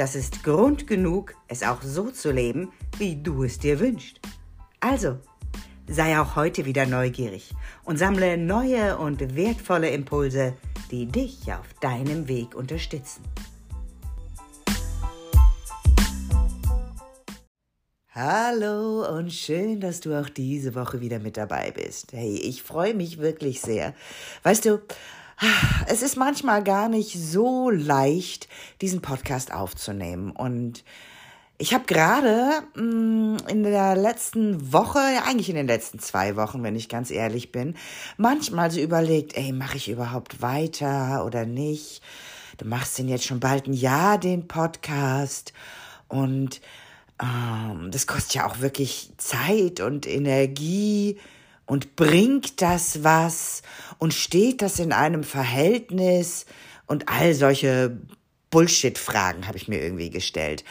das ist Grund genug, es auch so zu leben, wie du es dir wünschst. Also, sei auch heute wieder neugierig und sammle neue und wertvolle Impulse, die dich auf deinem Weg unterstützen. Hallo und schön, dass du auch diese Woche wieder mit dabei bist. Hey, ich freue mich wirklich sehr. Weißt du, es ist manchmal gar nicht so leicht, diesen Podcast aufzunehmen. Und ich habe gerade mm, in der letzten Woche, ja eigentlich in den letzten zwei Wochen, wenn ich ganz ehrlich bin, manchmal so überlegt, ey, mache ich überhaupt weiter oder nicht? Du machst den jetzt schon bald ein Jahr, den Podcast. Und ähm, das kostet ja auch wirklich Zeit und Energie und bringt das was und steht das in einem Verhältnis und all solche Bullshit-Fragen habe ich mir irgendwie gestellt.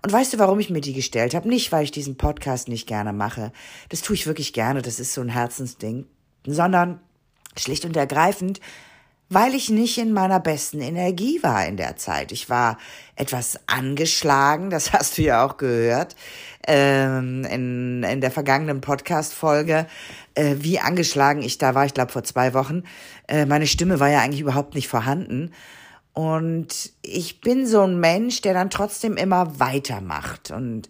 Und weißt du, warum ich mir die gestellt habe? Nicht, weil ich diesen Podcast nicht gerne mache. Das tue ich wirklich gerne, das ist so ein Herzensding. Sondern schlicht und ergreifend, weil ich nicht in meiner besten Energie war in der Zeit. Ich war etwas angeschlagen, das hast du ja auch gehört ähm, in, in der vergangenen Podcast-Folge, äh, wie angeschlagen ich da war, ich glaube vor zwei Wochen. Äh, meine Stimme war ja eigentlich überhaupt nicht vorhanden. Und ich bin so ein Mensch, der dann trotzdem immer weitermacht. Und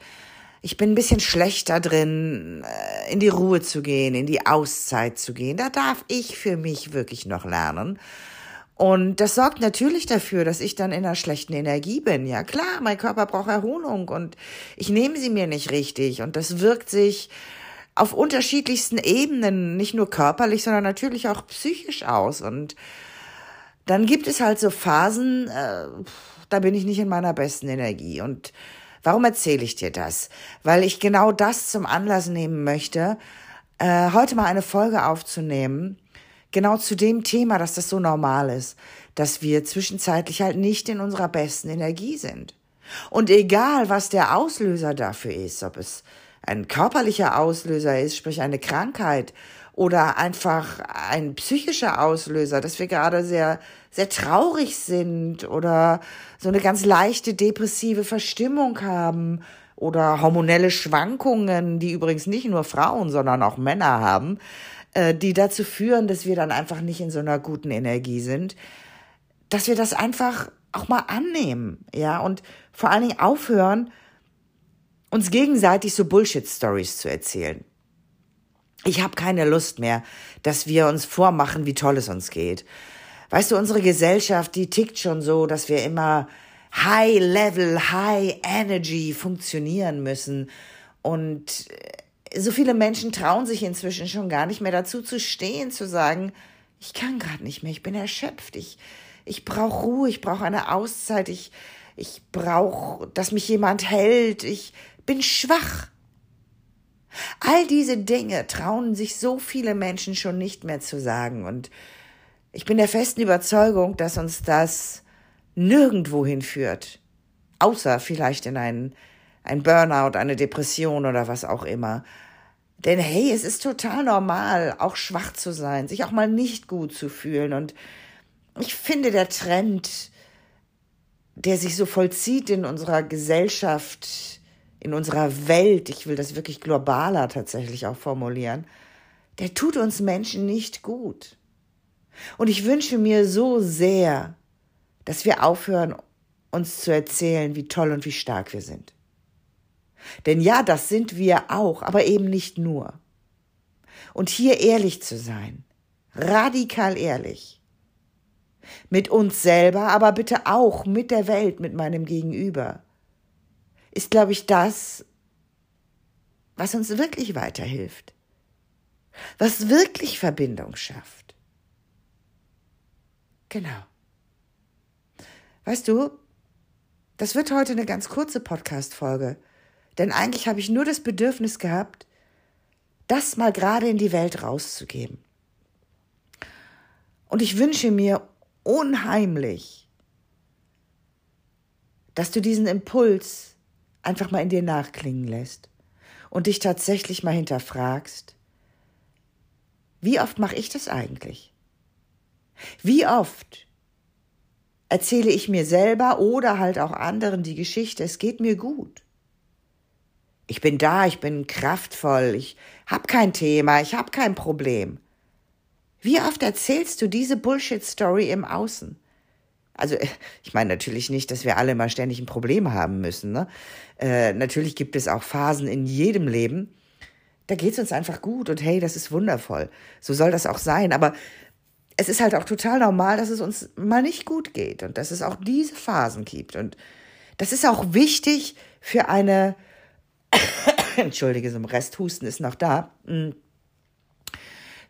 ich bin ein bisschen schlechter drin, äh, in die Ruhe zu gehen, in die Auszeit zu gehen. Da darf ich für mich wirklich noch lernen. Und das sorgt natürlich dafür, dass ich dann in einer schlechten Energie bin. Ja klar, mein Körper braucht Erholung und ich nehme sie mir nicht richtig. Und das wirkt sich auf unterschiedlichsten Ebenen, nicht nur körperlich, sondern natürlich auch psychisch aus. Und dann gibt es halt so Phasen, äh, da bin ich nicht in meiner besten Energie. Und warum erzähle ich dir das? Weil ich genau das zum Anlass nehmen möchte, äh, heute mal eine Folge aufzunehmen, genau zu dem Thema, dass das so normal ist, dass wir zwischenzeitlich halt nicht in unserer besten Energie sind. Und egal, was der Auslöser dafür ist, ob es ein körperlicher Auslöser ist, sprich eine Krankheit, oder einfach ein psychischer Auslöser, dass wir gerade sehr, sehr traurig sind oder so eine ganz leichte depressive Verstimmung haben oder hormonelle Schwankungen, die übrigens nicht nur Frauen, sondern auch Männer haben, äh, die dazu führen, dass wir dann einfach nicht in so einer guten Energie sind, dass wir das einfach auch mal annehmen, ja, und vor allen Dingen aufhören, uns gegenseitig so Bullshit-Stories zu erzählen. Ich habe keine Lust mehr, dass wir uns vormachen, wie toll es uns geht. Weißt du, unsere Gesellschaft, die tickt schon so, dass wir immer High Level, High Energy funktionieren müssen. Und so viele Menschen trauen sich inzwischen schon gar nicht mehr dazu zu stehen, zu sagen, ich kann gerade nicht mehr, ich bin erschöpft, ich, ich brauche Ruhe, ich brauche eine Auszeit, ich, ich brauche, dass mich jemand hält, ich bin schwach. All diese Dinge trauen sich so viele Menschen schon nicht mehr zu sagen und ich bin der festen Überzeugung, dass uns das nirgendwo hinführt, außer vielleicht in einen, ein Burnout, eine Depression oder was auch immer. Denn hey, es ist total normal, auch schwach zu sein, sich auch mal nicht gut zu fühlen. Und ich finde, der Trend, der sich so vollzieht in unserer Gesellschaft, in unserer Welt, ich will das wirklich globaler tatsächlich auch formulieren, der tut uns Menschen nicht gut. Und ich wünsche mir so sehr, dass wir aufhören, uns zu erzählen, wie toll und wie stark wir sind. Denn ja, das sind wir auch, aber eben nicht nur. Und hier ehrlich zu sein, radikal ehrlich. Mit uns selber, aber bitte auch mit der Welt, mit meinem Gegenüber, ist, glaube ich, das, was uns wirklich weiterhilft. Was wirklich Verbindung schafft. Genau. Weißt du, Das wird heute eine ganz kurze Podcast-Folge. Denn eigentlich habe ich nur das Bedürfnis gehabt, das mal gerade in die Welt rauszugeben. Und ich wünsche mir unheimlich, dass du diesen Impuls einfach mal in dir nachklingen lässt und dich tatsächlich mal hinterfragst, wie oft mache ich das eigentlich? Wie oft erzähle ich mir selber oder halt auch anderen die Geschichte, es geht mir gut. Ich bin da, ich bin kraftvoll, ich habe kein Thema, ich habe kein Problem. Wie oft erzählst du diese Bullshit-Story im Außen? Also, ich meine natürlich nicht, dass wir alle mal ständig ein Problem haben müssen. Ne? Äh, natürlich gibt es auch Phasen in jedem Leben, da geht es uns einfach gut und hey, das ist wundervoll. So soll das auch sein. Aber es ist halt auch total normal, dass es uns mal nicht gut geht und dass es auch diese Phasen gibt. Und das ist auch wichtig für eine, entschuldige, so ein Resthusten ist noch da, hm,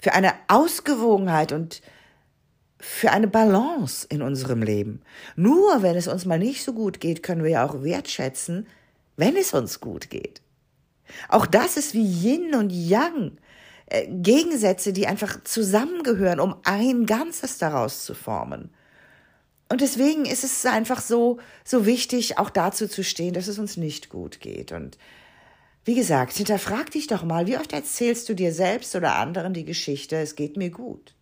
für eine Ausgewogenheit und für eine Balance in unserem Leben. Nur wenn es uns mal nicht so gut geht, können wir ja auch wertschätzen, wenn es uns gut geht. Auch das ist wie Yin und Yang. Äh, Gegensätze, die einfach zusammengehören, um ein Ganzes daraus zu formen. Und deswegen ist es einfach so, so wichtig, auch dazu zu stehen, dass es uns nicht gut geht. Und wie gesagt, hinterfrag dich doch mal, wie oft erzählst du dir selbst oder anderen die Geschichte, es geht mir gut.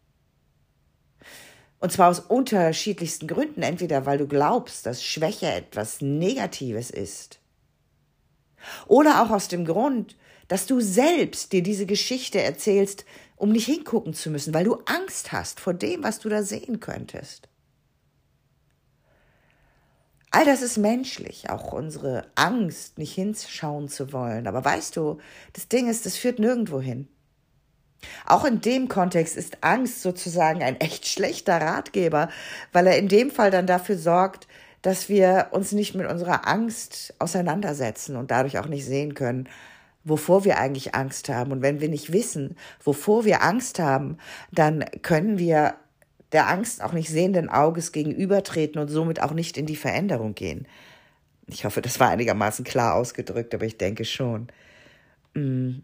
Und zwar aus unterschiedlichsten Gründen. Entweder weil du glaubst, dass Schwäche etwas Negatives ist. Oder auch aus dem Grund, dass du selbst dir diese Geschichte erzählst, um nicht hingucken zu müssen, weil du Angst hast vor dem, was du da sehen könntest. All das ist menschlich, auch unsere Angst, nicht hinschauen zu wollen. Aber weißt du, das Ding ist, das führt nirgendwo hin. Auch in dem Kontext ist Angst sozusagen ein echt schlechter Ratgeber, weil er in dem Fall dann dafür sorgt, dass wir uns nicht mit unserer Angst auseinandersetzen und dadurch auch nicht sehen können, wovor wir eigentlich Angst haben. Und wenn wir nicht wissen, wovor wir Angst haben, dann können wir der Angst auch nicht sehenden Auges gegenübertreten und somit auch nicht in die Veränderung gehen. Ich hoffe, das war einigermaßen klar ausgedrückt, aber ich denke schon. Mm.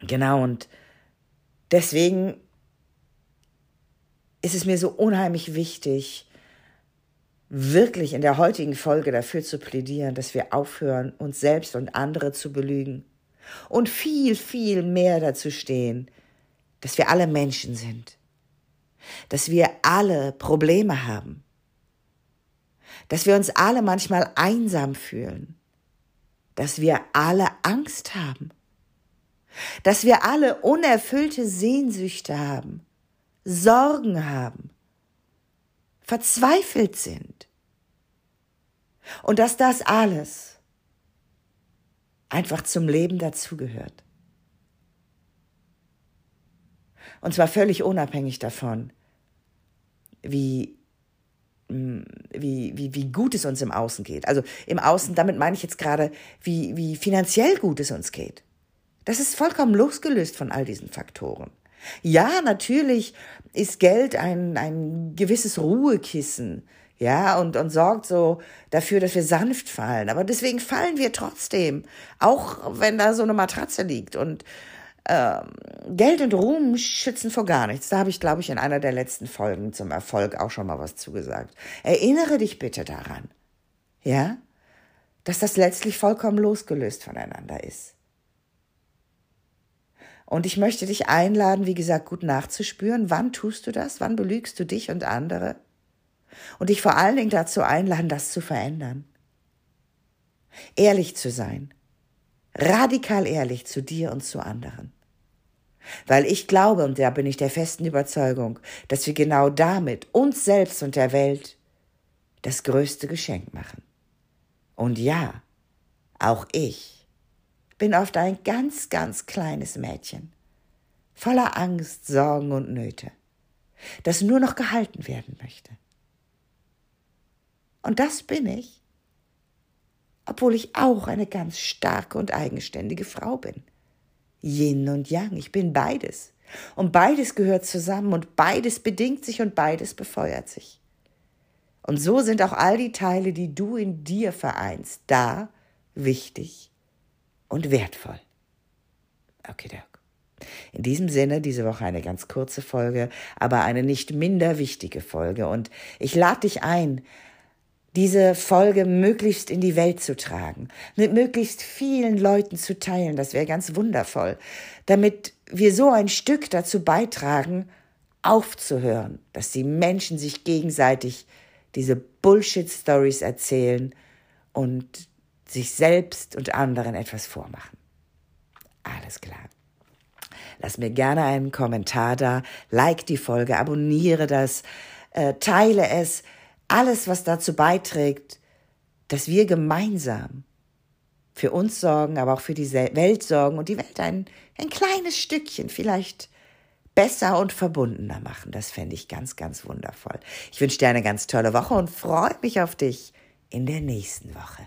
Genau, und deswegen ist es mir so unheimlich wichtig, wirklich in der heutigen Folge dafür zu plädieren, dass wir aufhören, uns selbst und andere zu belügen und viel, viel mehr dazu stehen, dass wir alle Menschen sind, dass wir alle Probleme haben, dass wir uns alle manchmal einsam fühlen, dass wir alle Angst haben, dass wir alle unerfüllte Sehnsüchte haben, Sorgen haben, verzweifelt sind. Und dass das alles einfach zum Leben dazugehört. Und zwar völlig unabhängig davon, wie, mm, wie, wie, wie gut es uns im Außen geht. Also im Außen, damit meine ich jetzt gerade, wie, wie finanziell gut es uns geht. Das ist vollkommen losgelöst von all diesen Faktoren. Ja, natürlich ist Geld ein, ein gewisses Ruhekissen, ja, und, und sorgt so dafür, dass wir sanft fallen. Aber deswegen fallen wir trotzdem, auch wenn da so eine Matratze liegt. Und ähm, Geld und Ruhm schützen vor gar nichts. Da habe ich, glaube ich, in einer der letzten Folgen zum Erfolg auch schon mal was zugesagt. Erinnere dich bitte daran, ja, dass das letztlich vollkommen losgelöst voneinander ist. Und ich möchte dich einladen, wie gesagt, gut nachzuspüren, wann tust du das, wann belügst du dich und andere. Und dich vor allen Dingen dazu einladen, das zu verändern. Ehrlich zu sein. Radikal ehrlich zu dir und zu anderen. Weil ich glaube, und da bin ich der festen Überzeugung, dass wir genau damit uns selbst und der Welt das größte Geschenk machen. Und ja, auch ich bin oft ein ganz, ganz kleines Mädchen, voller Angst, Sorgen und Nöte, das nur noch gehalten werden möchte. Und das bin ich, obwohl ich auch eine ganz starke und eigenständige Frau bin. Yin und Yang, ich bin beides. Und beides gehört zusammen und beides bedingt sich und beides befeuert sich. Und so sind auch all die Teile, die du in dir vereinst, da, wichtig und wertvoll. Okay, Dirk. In diesem Sinne, diese Woche eine ganz kurze Folge, aber eine nicht minder wichtige Folge. Und ich lade dich ein, diese Folge möglichst in die Welt zu tragen, mit möglichst vielen Leuten zu teilen, das wäre ganz wundervoll, damit wir so ein Stück dazu beitragen, aufzuhören, dass die Menschen sich gegenseitig diese Bullshit-Stories erzählen und sich selbst und anderen etwas vormachen. Alles klar. Lass mir gerne einen Kommentar da, like die Folge, abonniere das, äh, teile es, alles, was dazu beiträgt, dass wir gemeinsam für uns sorgen, aber auch für die Welt sorgen und die Welt ein, ein kleines Stückchen vielleicht besser und verbundener machen. Das fände ich ganz, ganz wundervoll. Ich wünsche dir eine ganz tolle Woche und freue mich auf dich in der nächsten Woche.